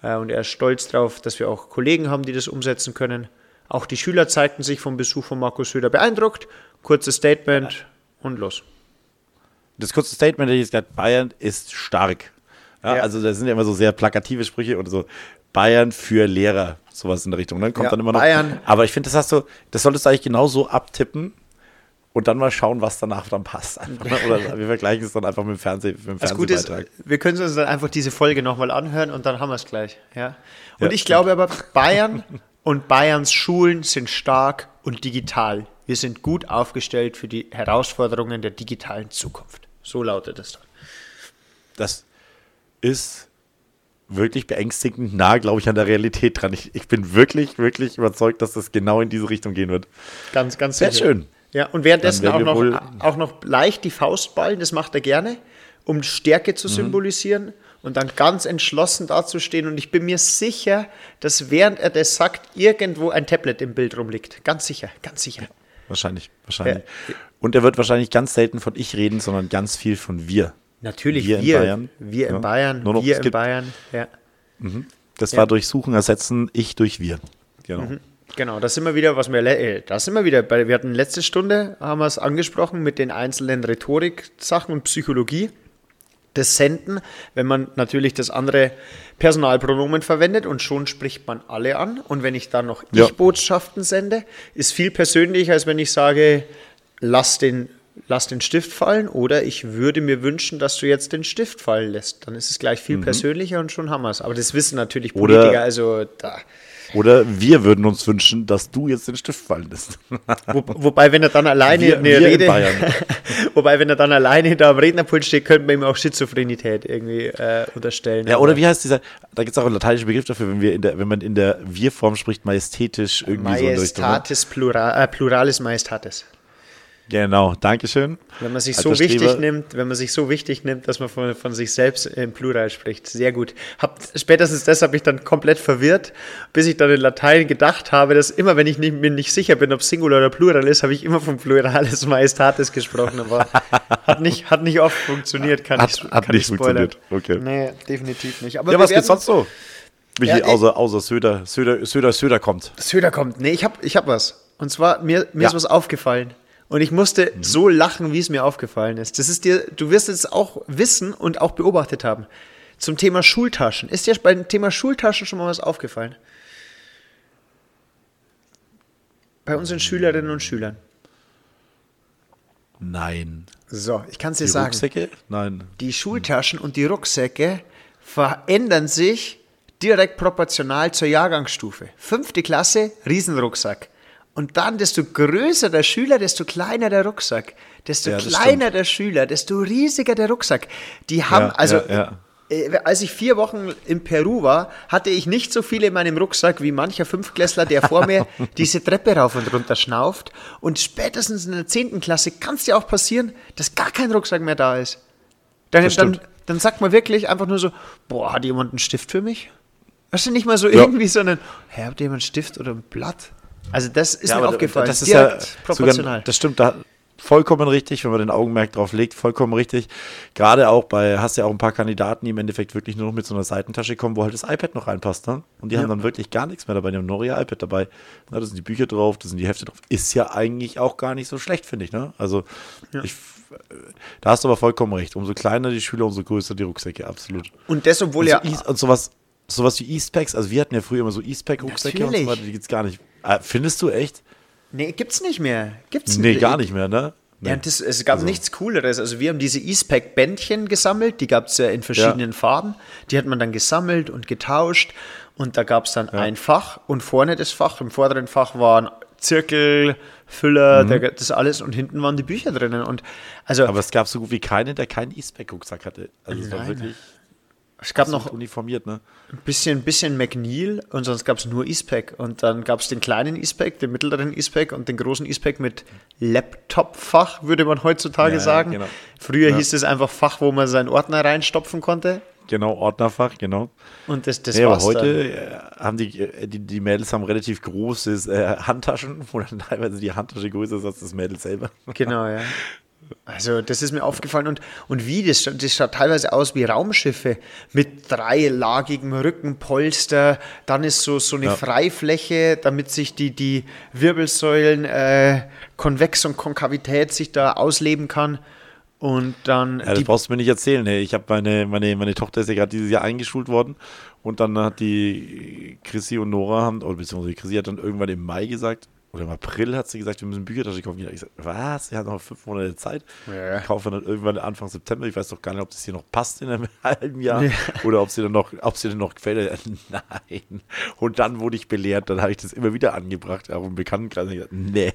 S2: Äh, Und er ist stolz darauf, dass wir auch Kollegen haben, die das umsetzen können. Auch die Schüler zeigten sich vom Besuch von Markus Söder beeindruckt. Kurzes Statement und los.
S1: Das kurze Statement, das ich gesagt Bayern ist stark. Ja,
S2: Ja.
S1: Also da sind ja immer so sehr plakative Sprüche oder so Bayern für Lehrer, sowas in der Richtung. Dann kommt
S2: Ja,
S1: dann immer noch.
S2: Bayern.
S1: Aber ich finde, das hast du, das solltest du eigentlich genauso abtippen und dann mal schauen, was danach dann passt. Ne? Oder wir vergleichen es dann einfach mit dem, Fernseh, mit dem
S2: Das Gute ist,
S1: Fernsehbeitrag.
S2: wir können uns dann einfach diese Folge nochmal anhören und dann haben wir es gleich. Ja? Und
S1: Ja,
S2: ich glaube aber, Bayern und Bayerns Schulen sind stark und digital. Wir sind gut aufgestellt für die Herausforderungen der digitalen Zukunft. So lautet es dann.
S1: Das ist wirklich beängstigend nah, glaube ich, an der Realität dran. Ich, ich bin wirklich, wirklich überzeugt, dass das genau in diese Richtung gehen wird.
S2: Ganz, ganz
S1: Sehr
S2: sicher.
S1: schön.
S2: Ja, und währenddessen auch
S1: wohl-
S2: noch, auch noch leicht die Faust ballen, das macht er gerne, um Stärke
S1: Mhm.
S2: zu symbolisieren und dann ganz entschlossen dazustehen. Und ich bin mir sicher, dass während er das sagt, irgendwo ein Tablet im Bild rumliegt. Ganz sicher, ganz sicher.
S1: Wahrscheinlich, wahrscheinlich. Und er wird wahrscheinlich ganz selten von ich reden, sondern ganz viel von wir.
S2: Natürlich,
S1: Wir
S2: wir,
S1: in Bayern.
S2: wir in
S1: Ja.
S2: Bayern,
S1: Nur noch,
S2: wir in Bayern, ja.
S1: Das
S2: Ja.
S1: war durch Suchen ersetzen, ich durch wir. Genau.
S2: Genau, da sind wir wieder, was wir, äh, da sind wir wieder, bei, wir hatten letzte Stunde, haben wir es angesprochen mit den einzelnen Rhetorik-Sachen und Psychologie. Das Senden, wenn man natürlich das andere Personalpronomen verwendet und schon spricht man alle an. Und wenn ich dann noch
S1: Ja.
S2: Ich-Botschaften sende, ist viel persönlicher, als wenn ich sage, lass den, lass den Stift fallen oder ich würde mir wünschen, dass du jetzt den Stift fallen lässt. Dann ist es gleich viel persönlicher und schon haben wir es. Aber das wissen natürlich
S1: Mhm. Oder-
S2: Politiker, also da.
S1: Oder wir würden uns wünschen, dass du jetzt den Stift fallen lässt.
S2: Wo, wobei, wenn er dann alleine
S1: Wir-
S2: eine
S1: wir
S2: Rede, wobei, wenn er dann alleine da am Rednerpult steht, könnte man ihm auch Schizophrenität irgendwie äh, unterstellen.
S1: Ja, oder wie heißt dieser, da gibt es auch einen lateinischen Begriff dafür, wenn, wir in der, wenn man in der Wir-Form spricht, majestätisch irgendwie so in der Richtung. ne?
S2: Majestatis plural, äh, pluralis majestatis.
S1: Genau, Dankeschön.
S2: Wenn man sich
S1: Alter
S2: so wichtig
S1: Streber.
S2: nimmt, wenn man sich so wichtig nimmt, dass man von, von sich selbst im Plural spricht. Sehr gut. Hab, spätestens das habe ich dann komplett verwirrt, bis ich dann in Latein gedacht habe, dass immer, wenn ich nicht, mir nicht sicher bin, ob Singular oder Plural ist, habe ich immer von Pluralis Majestatis gesprochen, aber hat nicht, hat nicht oft funktioniert, kann
S1: Hat-
S2: ich
S1: hat
S2: kann
S1: nicht
S2: ich
S1: funktioniert. Okay.
S2: Nee, definitiv nicht. Aber
S1: Ja, was
S2: werden-
S1: sonst so? Michi,
S2: Ja,
S1: außer, außer Söder, Söder, Söder, Söder kommt.
S2: Söder kommt. Nee, ich habe ich hab was. Und zwar, mir, mir
S1: Ja.
S2: ist was aufgefallen. Und ich musste so lachen, wie es mir aufgefallen ist. Das ist dir, du wirst es auch wissen und auch beobachtet haben. Zum Thema Schultaschen. Ist dir beim Thema Schultaschen schon mal was aufgefallen? Bei unseren Schülerinnen und Schülern.
S1: Nein.
S2: So, ich kann es dir
S1: Die
S2: sagen.
S1: Rucksäcke? Nein.
S2: Die Schultaschen und die Rucksäcke verändern sich direkt proportional zur Jahrgangsstufe. Fünfte Klasse, Riesenrucksack. Und dann, desto größer der Schüler, desto kleiner der Rucksack. Desto
S1: Ja,
S2: kleiner der Schüler, desto riesiger der Rucksack. Die haben,
S1: Ja,
S2: also,
S1: ja,
S2: äh, als ich vier Wochen in Peru war, hatte ich nicht so viel in meinem Rucksack wie mancher Fünftklässler, der vor mir diese Treppe rauf und runter schnauft. Und spätestens in der zehnten Klasse kann es dir auch passieren, dass gar kein Rucksack mehr da ist. Dann, dann,
S1: stimmt.
S2: dann sagt man wirklich einfach nur so, boah, hat jemand einen Stift für mich? Weißt du, nicht mal so irgendwie, sondern, hä, habt ihr jemand einen Stift oder ein Blatt? Also das ist mir
S1: aber
S2: aufgefallen,
S1: das ist
S2: direkt
S1: ja
S2: proportional.
S1: Sogar, das stimmt, da vollkommen richtig, wenn man den Augenmerk drauf legt, vollkommen richtig. Gerade auch bei, hast ja auch ein paar Kandidaten, die im Endeffekt wirklich nur noch mit so einer Seitentasche kommen, wo halt das iPad noch reinpasst, ne? Und die haben dann wirklich gar nichts mehr dabei, die haben nur ihr iPad dabei. Na, da sind die Bücher drauf, da sind die Hefte drauf. Ist ja eigentlich auch gar nicht so schlecht, finde ich, ne? Also, ich, da hast du aber vollkommen recht. Umso kleiner die Schüler, umso größer die Rucksäcke, absolut.
S2: und das, obwohl
S1: Und,
S2: ja
S1: so, Eas- und sowas, sowas wie Eastpacks, also wir hatten ja früher immer so Eastpack-Rucksäcke und so weiter, die gibt's gar nicht. Äh, findest du echt?
S2: Nee, gibt's nicht mehr. Gibt's
S1: Nee, gar nicht mehr, ne? Nee.
S2: Ja, das, es gab nichts Cooleres. Also wir haben diese E-Spec-Bändchen gesammelt, die gab es ja in verschiedenen Farben. Die hat man dann gesammelt und getauscht. Und da gab es dann ein Fach und vorne das Fach. Im vorderen Fach waren Zirkel, Füller, der, das alles und hinten waren die Bücher drinnen. Und also
S1: Aber es gab so gut wie keinen, der keinen E-Spec-Rucksack hatte. Also es war wirklich
S2: es gab
S1: noch uniformiert, ne?
S2: ein bisschen, bisschen McNeil und sonst gab es nur E-Spec. Und dann gab es den kleinen E-Spec, den mittleren E-Spec und den großen E-Spec mit Laptop-Fach, würde man heutzutage
S1: Ja,
S2: sagen.
S1: genau.
S2: Früher
S1: Ja.
S2: hieß es einfach Fach, wo man seinen Ordner reinstopfen konnte.
S1: Genau, Ordnerfach, genau.
S2: Und das, das
S1: Ja, aber
S2: war's
S1: heute äh, haben die, äh, die, die Mädels haben relativ großes äh, Handtaschen, wo dann teilweise die Handtasche größer ist als das Mädel selber.
S2: dann. Genau, ja. Also, das ist mir aufgefallen. Und, und wie, das, schaut- das schaut teilweise aus wie Raumschiffe mit dreilagigem Rückenpolster. Dann ist so, so eine
S1: Ja.
S2: Freifläche, damit sich die, die Wirbelsäulen, äh, Konvex und Konkavität sich da ausleben kann. Und dann
S1: Ja, das brauchst du mir nicht erzählen. Hey. Ich habe meine, meine, meine Tochter ist ja gerade dieses Jahr eingeschult worden und dann hat die Chrissy und Nora haben, oder beziehungsweise Chrissy hat dann irgendwann im Mai gesagt, oder im April hat sie gesagt, wir müssen Büchertasche kaufen. Ich gesagt, was? Sie hat noch fünf Monate Zeit.
S2: Ja.
S1: Kaufen dann irgendwann Anfang September. Ich weiß doch gar nicht, ob das hier noch passt in einem halben Jahr oder ob sie dann noch, ob sie dann noch gefällt. Nein. Und dann wurde ich belehrt, dann habe ich das immer wieder angebracht, auch im Bekanntenkreis. Ich gesagt, nee.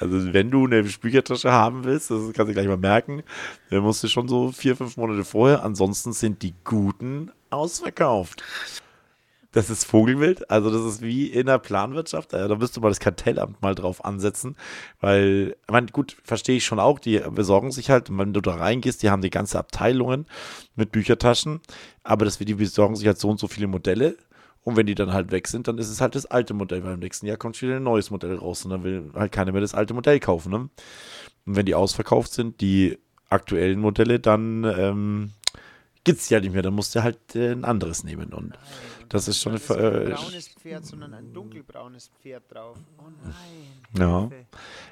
S1: Also wenn du eine Büchertasche haben willst, das kannst du gleich mal merken, dann musst du schon so vier, fünf Monate vorher. Ansonsten sind die guten ausverkauft. Das ist Vogelwild, also das ist wie in der Planwirtschaft. Da müsste mal das Kartellamt mal drauf ansetzen, weil, ich meine, gut, verstehe ich schon auch, die besorgen sich halt, wenn du da reingehst, die haben die ganze Abteilungen mit Büchertaschen, aber das, die besorgen sich halt so und so viele Modelle und wenn die dann halt weg sind, dann ist es halt das alte Modell, weil im nächsten Jahr kommt wieder ein neues Modell raus und dann will halt keiner mehr das alte Modell kaufen. Ne? Und wenn die ausverkauft sind, die aktuellen Modelle, dann ähm, gibt es halt nicht mehr, dann musst du halt äh, ein anderes nehmen und das ist schon
S2: kein
S1: Ver- äh,
S2: braunes Pferd, sondern ein dunkelbraunes Pferd drauf. Oh nein.
S1: Ja.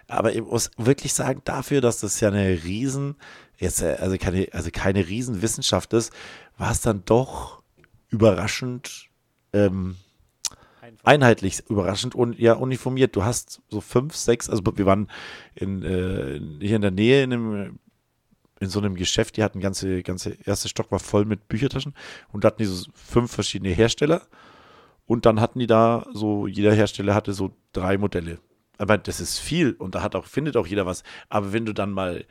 S1: Aber ich muss wirklich sagen, dafür, dass das ja eine riesen, jetzt, äh, also keine, also keine Riesenwissenschaft ist, war es dann doch überraschend ähm, einheitlich, überraschend und ja uniformiert. Du hast so fünf, sechs, also wir waren in, äh, hier in der Nähe in einem in so einem Geschäft, die hatten ganze, ganze erste Stock war voll mit Büchertaschen und da hatten die so fünf verschiedene Hersteller und dann hatten die da so, jeder Hersteller hatte so drei Modelle. Aber das ist viel und da hat auch, findet auch jeder was. Aber wenn du dann mal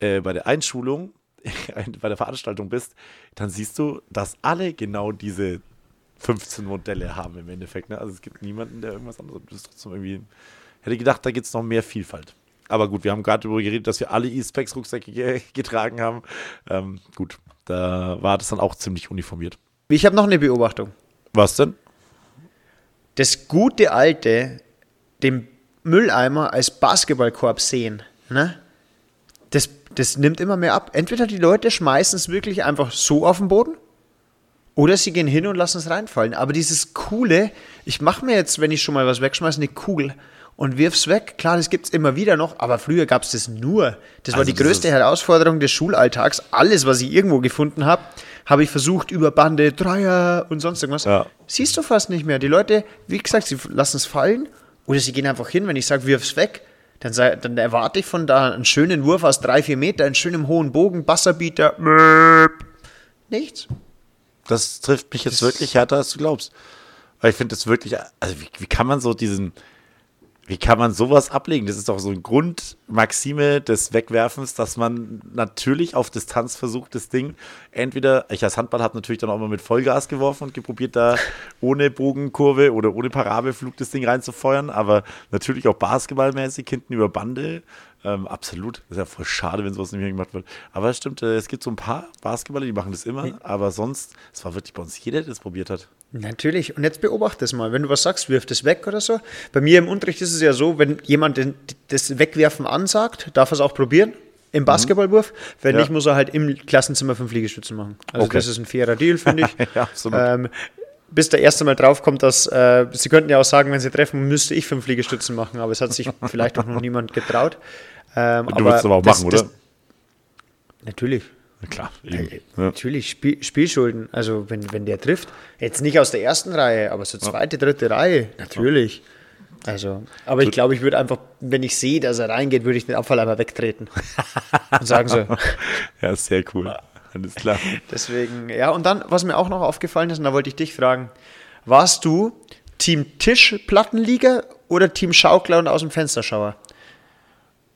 S1: äh, bei der Einschulung, bei der Veranstaltung bist, dann siehst du, dass alle genau diese 15 Modelle haben im Endeffekt. Ne? Also es gibt niemanden, der irgendwas anderes. Das ist trotzdem irgendwie. Hätte gedacht, da gibt es noch mehr Vielfalt. Aber gut, wir haben gerade darüber geredet, dass wir alle E-Specs-Rucksäcke ge getragen haben. Ähm, gut, da war das dann auch ziemlich uniformiert.
S2: Ich habe noch eine Beobachtung.
S1: Was denn?
S2: Das gute alte, den Mülleimer als Basketballkorb sehen, ne? Das, das nimmt immer mehr ab. Entweder die Leute schmeißen es wirklich einfach so auf den Boden oder sie gehen hin und lassen es reinfallen. Aber dieses coole, ich mache mir jetzt, wenn ich schon mal was wegschmeiße, eine Kugel und wirf's weg. Klar, das gibt's immer wieder noch, aber früher gab's das nur. Das war
S1: Also
S2: die
S1: das
S2: größte Herausforderung des Schulalltags. Alles, was ich irgendwo gefunden habe, habe ich versucht über Bande, Dreier und sonst irgendwas.
S1: Ja.
S2: Siehst du fast nicht mehr. Die Leute, wie gesagt, sie lassen es fallen oder sie gehen einfach hin. Wenn ich sage, wirf's weg, dann, sei, dann erwarte ich von da einen schönen Wurf aus drei, vier Meter, einen schönen hohen Bogen, Basserbieter. Nichts.
S1: Das trifft mich jetzt wirklich härter, als du glaubst. Weil ich finde das wirklich, also wie, wie kann man so diesen, wie kann man sowas ablegen? Das ist doch so eine Grundmaxime des Wegwerfens, dass man natürlich auf Distanz versucht, das Ding entweder, ich als Handball habe natürlich dann auch mal mit Vollgas geworfen und geprobiert, da ohne Bogenkurve oder ohne Parabelflug das Ding reinzufeuern, aber natürlich auch basketballmäßig hinten über Bande. Ähm, absolut. Ist ja voll schade, wenn sowas nicht mehr gemacht wird. Aber es stimmt, äh, es gibt so ein paar Basketballer, die machen das immer, aber sonst, es war wirklich bei uns jeder, der das probiert hat.
S2: Natürlich. Und jetzt beobachte es mal. Wenn du was sagst, wirf das weg oder so. Bei mir im Unterricht ist es ja so, wenn jemand das Wegwerfen ansagt, darf er es auch probieren. Im Basketballwurf. Wenn
S1: Ja.
S2: nicht, muss er halt im Klassenzimmer fünf Liegestützen machen. Also
S1: Okay.
S2: das ist ein fairer Deal, finde ich.
S1: Ja, absolut.
S2: Ähm, bis der erste Mal draufkommt, dass äh, sie könnten ja auch sagen, wenn sie treffen, müsste ich fünf Liegestützen machen, aber es hat sich vielleicht auch noch niemand getraut. Ähm,
S1: Du würdest es aber auch
S2: das-
S1: machen,
S2: das-
S1: oder?
S2: Natürlich.
S1: Na klar.
S2: Äh,
S1: Eben. Ja.
S2: Natürlich, Spiel, Spielschulden. Also, wenn, wenn der trifft, jetzt nicht aus der ersten Reihe, aber so zweite, dritte Reihe, natürlich. Also, aber ich glaube, ich würde einfach, wenn ich sehe, dass er reingeht, würde ich den Abfall einmal wegtreten. Und sagen so.
S1: Ja, sehr cool. Alles klar.
S2: Deswegen, ja, und dann, was mir auch noch aufgefallen ist, und da wollte ich dich fragen, warst du Team Tischplattenliga oder Team Schaukler und aus dem Fensterschauer?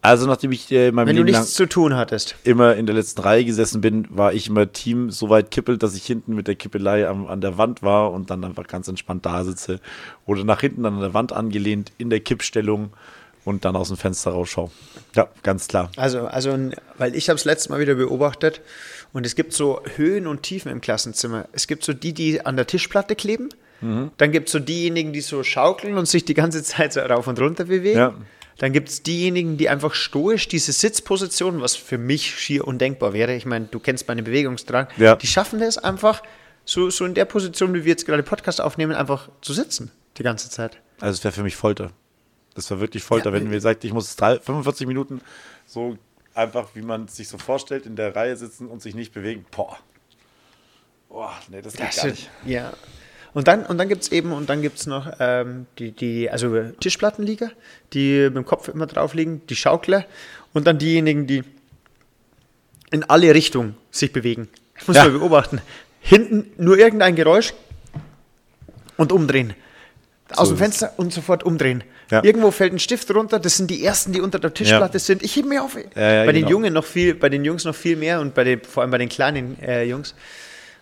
S1: Also, nachdem ich äh, in meinem
S2: Wenn du
S1: Leben lang
S2: nichts zu tun hattest.
S1: immer in der letzten Reihe gesessen bin, war ich immer Team so weit kippelt, dass ich hinten mit der Kippelei am, an der Wand war und dann einfach ganz entspannt da sitze. Oder nach hinten an der Wand angelehnt, in der Kippstellung und dann aus dem Fenster rausschaue. Ja, ganz klar.
S2: Also, also, weil ich habe es letztes Mal wieder beobachtet und es gibt so Höhen und Tiefen im Klassenzimmer. Es gibt so die, die an der Tischplatte kleben. Dann gibt es so diejenigen, die so schaukeln und sich die ganze Zeit so rauf und runter bewegen.
S1: Ja.
S2: Dann gibt es diejenigen, die einfach stoisch diese Sitzposition, was für mich schier undenkbar wäre. Ich meine, du kennst meinen Bewegungsdrang.
S1: Ja.
S2: Die schaffen das einfach, so, so in der Position, wie wir jetzt gerade Podcast aufnehmen, einfach zu sitzen die ganze Zeit.
S1: Also, es wäre für mich Folter. Das war wirklich Folter,
S2: Ja,
S1: wenn mir sagt, ich muss drei, 45 Minuten so einfach, wie man es sich so vorstellt, in der Reihe sitzen und sich nicht bewegen. Boah. Boah, nee, das geht
S2: Das
S1: gar nicht.
S2: Ja. Und dann, und dann gibt es eben, und dann gibt es noch ähm, die, die, also Tischplattenlieger, die mit dem Kopf immer drauf liegen, die Schaukler und dann diejenigen, die in alle Richtungen sich bewegen. Das muss
S1: Ja.
S2: man beobachten. Hinten nur irgendein Geräusch und umdrehen. Aus
S1: So
S2: dem. Fenster und sofort umdrehen.
S1: Ja.
S2: Irgendwo fällt ein Stift runter, das sind die ersten, die unter der Tischplatte sind. Ich heb mir auf.
S1: ja,
S2: bei den
S1: genau.
S2: Jungen noch viel, bei den Jungs noch viel mehr und bei den, vor allem bei den kleinen äh, Jungs.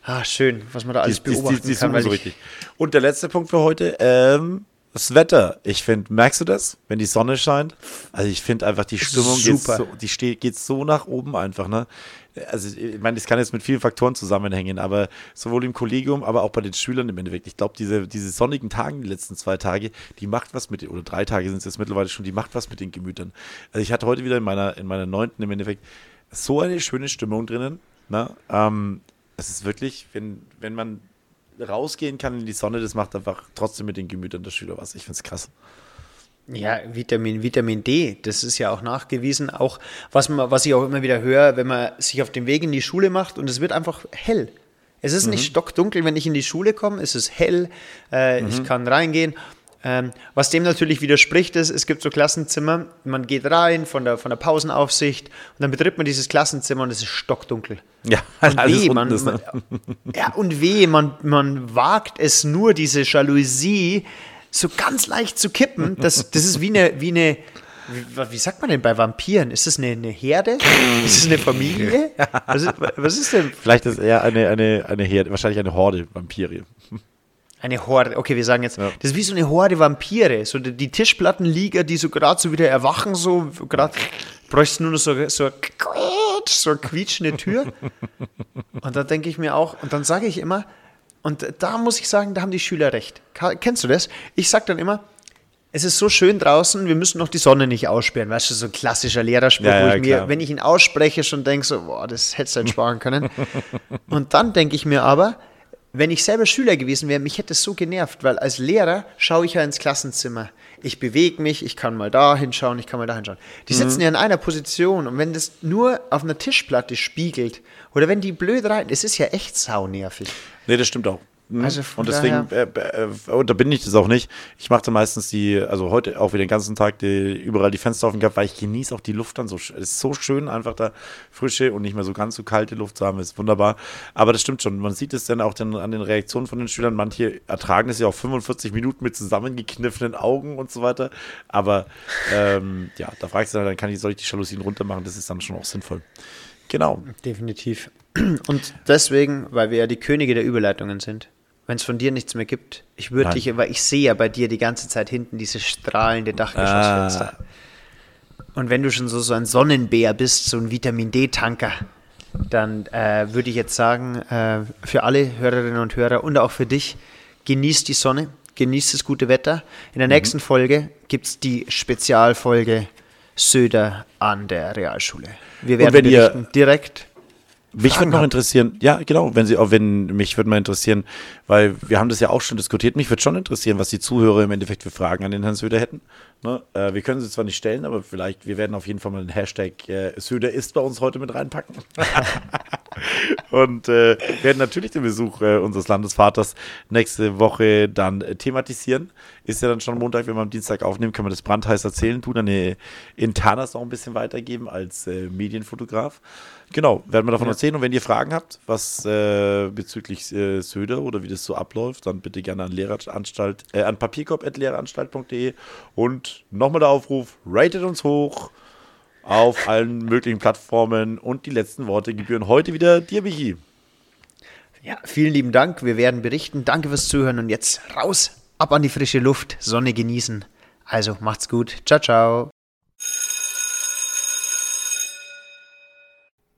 S2: Ah, schön, was man da alles
S1: die,
S2: beobachten
S1: die, die
S2: kann.
S1: so
S2: ich-
S1: richtig. Und der letzte Punkt für heute, ähm, das Wetter. Ich finde, merkst du das, wenn die Sonne scheint? Also ich finde einfach, die Stimmung geht
S2: Super.
S1: so, die steht, geht so nach oben einfach, ne? Also ich meine, das kann jetzt mit vielen Faktoren zusammenhängen, aber sowohl im Kollegium, aber auch bei den Schülern im Endeffekt. Ich glaube, diese, diese sonnigen Tage, die letzten zwei Tage, die macht was mit den, oder drei Tage sind es jetzt mittlerweile schon, die macht was mit den Gemütern. Also ich hatte heute wieder in meiner, in meiner neunten im Endeffekt so eine schöne Stimmung drinnen. Ne? Ähm, es ist wirklich, wenn, wenn man rausgehen kann in die Sonne, das macht einfach trotzdem mit den Gemütern der Schüler was. Ich finde es krass.
S2: Ja, Vitamin, Vitamin D, das ist ja auch nachgewiesen. Auch was, man, was ich auch immer wieder höre, wenn man sich auf den Weg in die Schule macht und es wird einfach hell. Es ist nicht stockdunkel, wenn ich in die Schule komme, es ist hell, äh, ich kann reingehen. Ähm, was dem natürlich widerspricht, ist, es gibt so Klassenzimmer, man geht rein von der, von der Pausenaufsicht und dann betritt man dieses Klassenzimmer und es ist stockdunkel.
S1: Ja,
S2: Und
S1: alles
S2: weh, man,
S1: ist, ne?
S2: man, ja, und weh, man, man wagt es nur, diese Jalousie so ganz leicht zu kippen. Das, das ist wie eine, wie eine, wie, wie sagt man denn bei Vampiren? Ist das eine, eine Herde? Ist das eine Familie? Was ist, was ist denn
S1: Vielleicht ist eher eine, eine, eine Herde, wahrscheinlich eine Horde Vampire.
S2: eine Horde? Okay, wir sagen jetzt, das ist wie so eine Horde Vampire. So die, die Tischplattenlieger, die so gerade so wieder erwachen, so gerade bräuchten nur noch so, so, so eine quietschende Tür. Und da denke ich mir auch, und dann sage ich immer, und da muss ich sagen, da haben die Schüler recht. Kennst du das? Ich sage dann immer, es ist so schön draußen, wir müssen noch die Sonne nicht aussperren. Weißt du, so ein klassischer Lehrerspruch,
S1: Ja,
S2: wo
S1: ja,
S2: ich mir,
S1: klar.
S2: wenn ich ihn ausspreche, schon denke, so, boah, das hättest du entsparen können. Und dann denke ich mir aber, wenn ich selber Schüler gewesen wäre, mich hätte es so genervt, weil als Lehrer schaue ich ja ins Klassenzimmer. Ich bewege mich, ich kann mal da hinschauen, ich kann mal da hinschauen. Die sitzen ja in einer Position und wenn das nur auf einer Tischplatte spiegelt oder wenn die blöd rein, es ist ja echt saunervig.
S1: Nee, das stimmt auch. Mhm.
S2: Also
S1: und deswegen äh, äh, unterbinde ich das auch nicht. Ich mache da meistens die, also heute auch wieder den ganzen Tag die, überall die Fenster offen gehabt, weil ich genieße auch die Luft dann so. Es ist so schön, einfach da frische und nicht mehr so ganz so kalte Luft zu haben, ist wunderbar. Aber das stimmt schon. Man sieht es dann auch dann an den Reaktionen von den Schülern. Manche ertragen es ja auch 45 Minuten mit zusammengekniffenen Augen und so weiter. Aber ähm, ja, da fragst du dann, dann kann ich, soll ich die Jalousien runter machen? Das ist dann schon auch sinnvoll. Genau.
S2: Definitiv. Und deswegen, weil wir ja die Könige der Überleitungen sind, wenn es von dir nichts mehr gibt, ich würde dich, weil ich sehe ja bei dir die ganze Zeit hinten diese strahlende Dachgeschossfenster.
S1: Ah.
S2: Und wenn du schon so, so ein Sonnenbär bist, so ein Vitamin D-Tanker, dann äh, würde ich jetzt sagen, äh, für alle Hörerinnen und Hörer und auch für dich, genießt die Sonne, genießt das gute Wetter. In der
S1: Mhm.
S2: nächsten Folge gibt es die Spezialfolge Söder an der Realschule. Wir werden berichten direkt
S1: Mich
S2: Fragen
S1: würde noch interessieren, ja, genau, wenn Sie, auch wenn, mich würde mal interessieren, weil wir haben das ja auch schon diskutiert, mich würde schon interessieren, was die Zuhörer im Endeffekt für Fragen an den Herrn Söder hätten. Ne? Äh, wir können sie zwar nicht stellen, aber vielleicht, wir werden auf jeden Fall mal den Hashtag äh, Söder ist bei uns heute mit reinpacken. Und äh, werden natürlich den Besuch äh, unseres Landesvaters nächste Woche dann äh, thematisieren. Ist ja dann schon Montag, wenn wir am Dienstag aufnehmen, können wir das brandheiß erzählen, tun dann eine Internas noch ein bisschen weitergeben als äh, Medienfotograf. Genau, werden wir davon erzählen. Und wenn ihr Fragen habt, was äh, bezüglich äh, Söder oder wie das so abläuft, dann bitte gerne an Lehranstalt, äh, an papierkorb.lehranstalt.de und nochmal der Aufruf, ratet uns hoch auf allen möglichen Plattformen und die letzten Worte gebühren heute wieder dir, Michi.
S2: Ja, vielen lieben Dank. Wir werden berichten. Danke fürs Zuhören und jetzt raus, ab an die frische Luft, Sonne genießen. Also macht's gut. Ciao, ciao.